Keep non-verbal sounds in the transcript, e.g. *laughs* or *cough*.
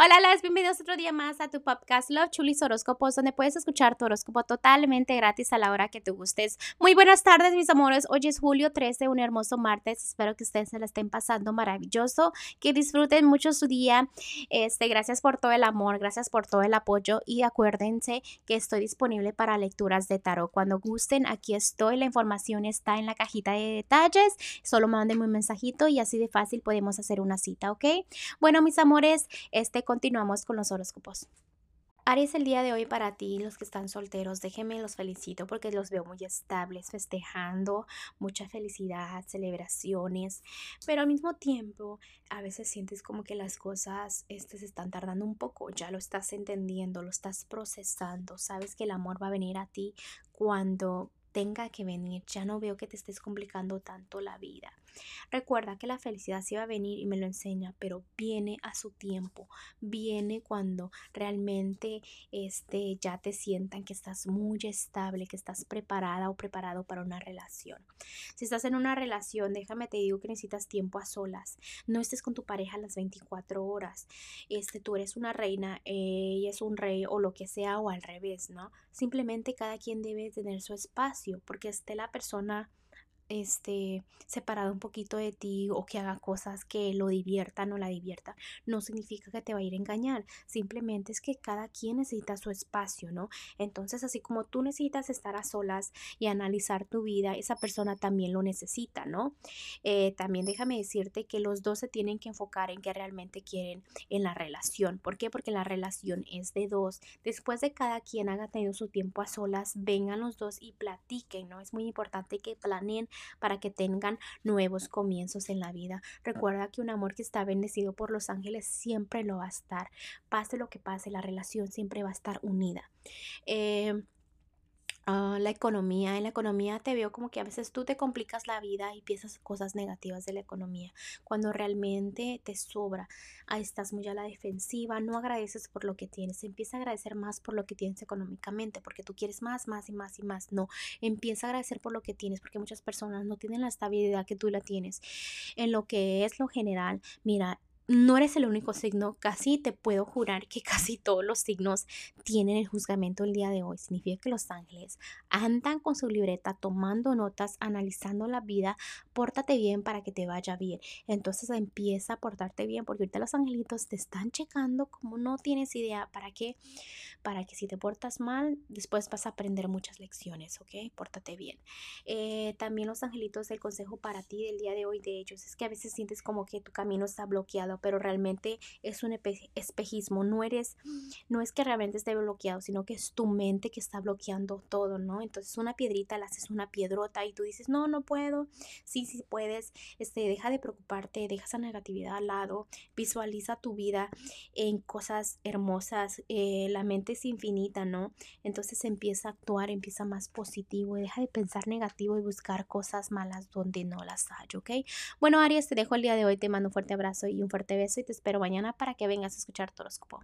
Hola, las bienvenidos otro día más a tu podcast Love Chulis Horóscopos, donde puedes escuchar tu horóscopo totalmente gratis a la hora que te gustes. Muy buenas tardes, mis amores. Hoy es julio 13, un hermoso martes. Espero que ustedes se la estén pasando maravilloso, que disfruten mucho su día. Este, gracias por todo el amor, gracias por todo el apoyo y acuérdense que estoy disponible para lecturas de tarot. Cuando gusten, aquí estoy. La información está en la cajita de detalles. Solo mándenme un mensajito y así de fácil podemos hacer una cita, ¿ok? Bueno, mis amores, este continuamos con los horóscopos. Aries, el día de hoy para ti, los que están solteros, déjenme los felicito porque los veo muy estables, festejando, mucha felicidad, celebraciones, pero al mismo tiempo a veces sientes como que las cosas este, se están tardando un poco, ya lo estás entendiendo, lo estás procesando, sabes que el amor va a venir a ti cuando tenga que venir, ya no veo que te estés complicando tanto la vida. Recuerda que la felicidad sí va a venir y me lo enseña, pero viene a su tiempo, viene cuando realmente este, ya te sientan que estás muy estable, que estás preparada o preparado para una relación. Si estás en una relación, déjame te digo que necesitas tiempo a solas. No estés con tu pareja las 24 horas. Este, tú eres una reina, ella es un rey o lo que sea o al revés, ¿no? Simplemente cada quien debe tener su espacio porque esté la persona este, separado un poquito de ti o que haga cosas que lo diviertan o la divierta, no significa que te va a ir a engañar, simplemente es que cada quien necesita su espacio, ¿no? Entonces, así como tú necesitas estar a solas y analizar tu vida, esa persona también lo necesita, ¿no? Eh, también déjame decirte que los dos se tienen que enfocar en qué realmente quieren en la relación. ¿Por qué? Porque la relación es de dos. Después de cada quien haga tenido su tiempo a solas, vengan los dos y platiquen, ¿no? Es muy importante que planeen para que tengan nuevos comienzos en la vida. Recuerda que un amor que está bendecido por los ángeles siempre lo va a estar. Pase lo que pase, la relación siempre va a estar unida. Eh, Ah, la economía. En la economía te veo como que a veces tú te complicas la vida y piensas cosas negativas de la economía, cuando realmente te sobra. Ahí estás muy a la defensiva, no agradeces por lo que tienes, empieza a agradecer más por lo que tienes económicamente, porque tú quieres más, más y más y más. No, empieza a agradecer por lo que tienes, porque muchas personas no tienen la estabilidad que tú la tienes. En lo que es lo general, mira, no eres el único signo, casi te puedo jurar que *laughs* casi todos los signos tienen el juzgamento el día de hoy. Significa que los ángeles andan con su libreta tomando notas, analizando la vida, pórtate bien para que te vaya bien. Entonces empieza a portarte bien porque ahorita los angelitos te están checando como no tienes idea para qué, para que si te portas mal, después vas a aprender muchas lecciones, ¿ok? Pórtate bien. Eh, también los angelitos, el consejo para ti del día de hoy de ellos es que a veces sientes como que tu camino está bloqueado pero realmente es un espejismo, no eres, no es que realmente esté bloqueado, sino que es tu mente que está bloqueando todo, ¿no? Entonces una piedrita la haces una piedrota y tú dices, no, no puedo, sí, sí puedes, este, deja de preocuparte, deja esa negatividad al lado, visualiza tu vida en cosas hermosas, eh, la mente es infinita, ¿no? Entonces empieza a actuar, empieza más positivo, deja de pensar negativo y buscar cosas malas donde no las hay, ¿ok? Bueno, Aries, te dejo el día de hoy, te mando un fuerte abrazo y un fuerte te beso y te espero mañana para que vengas a escuchar tu horóscopo.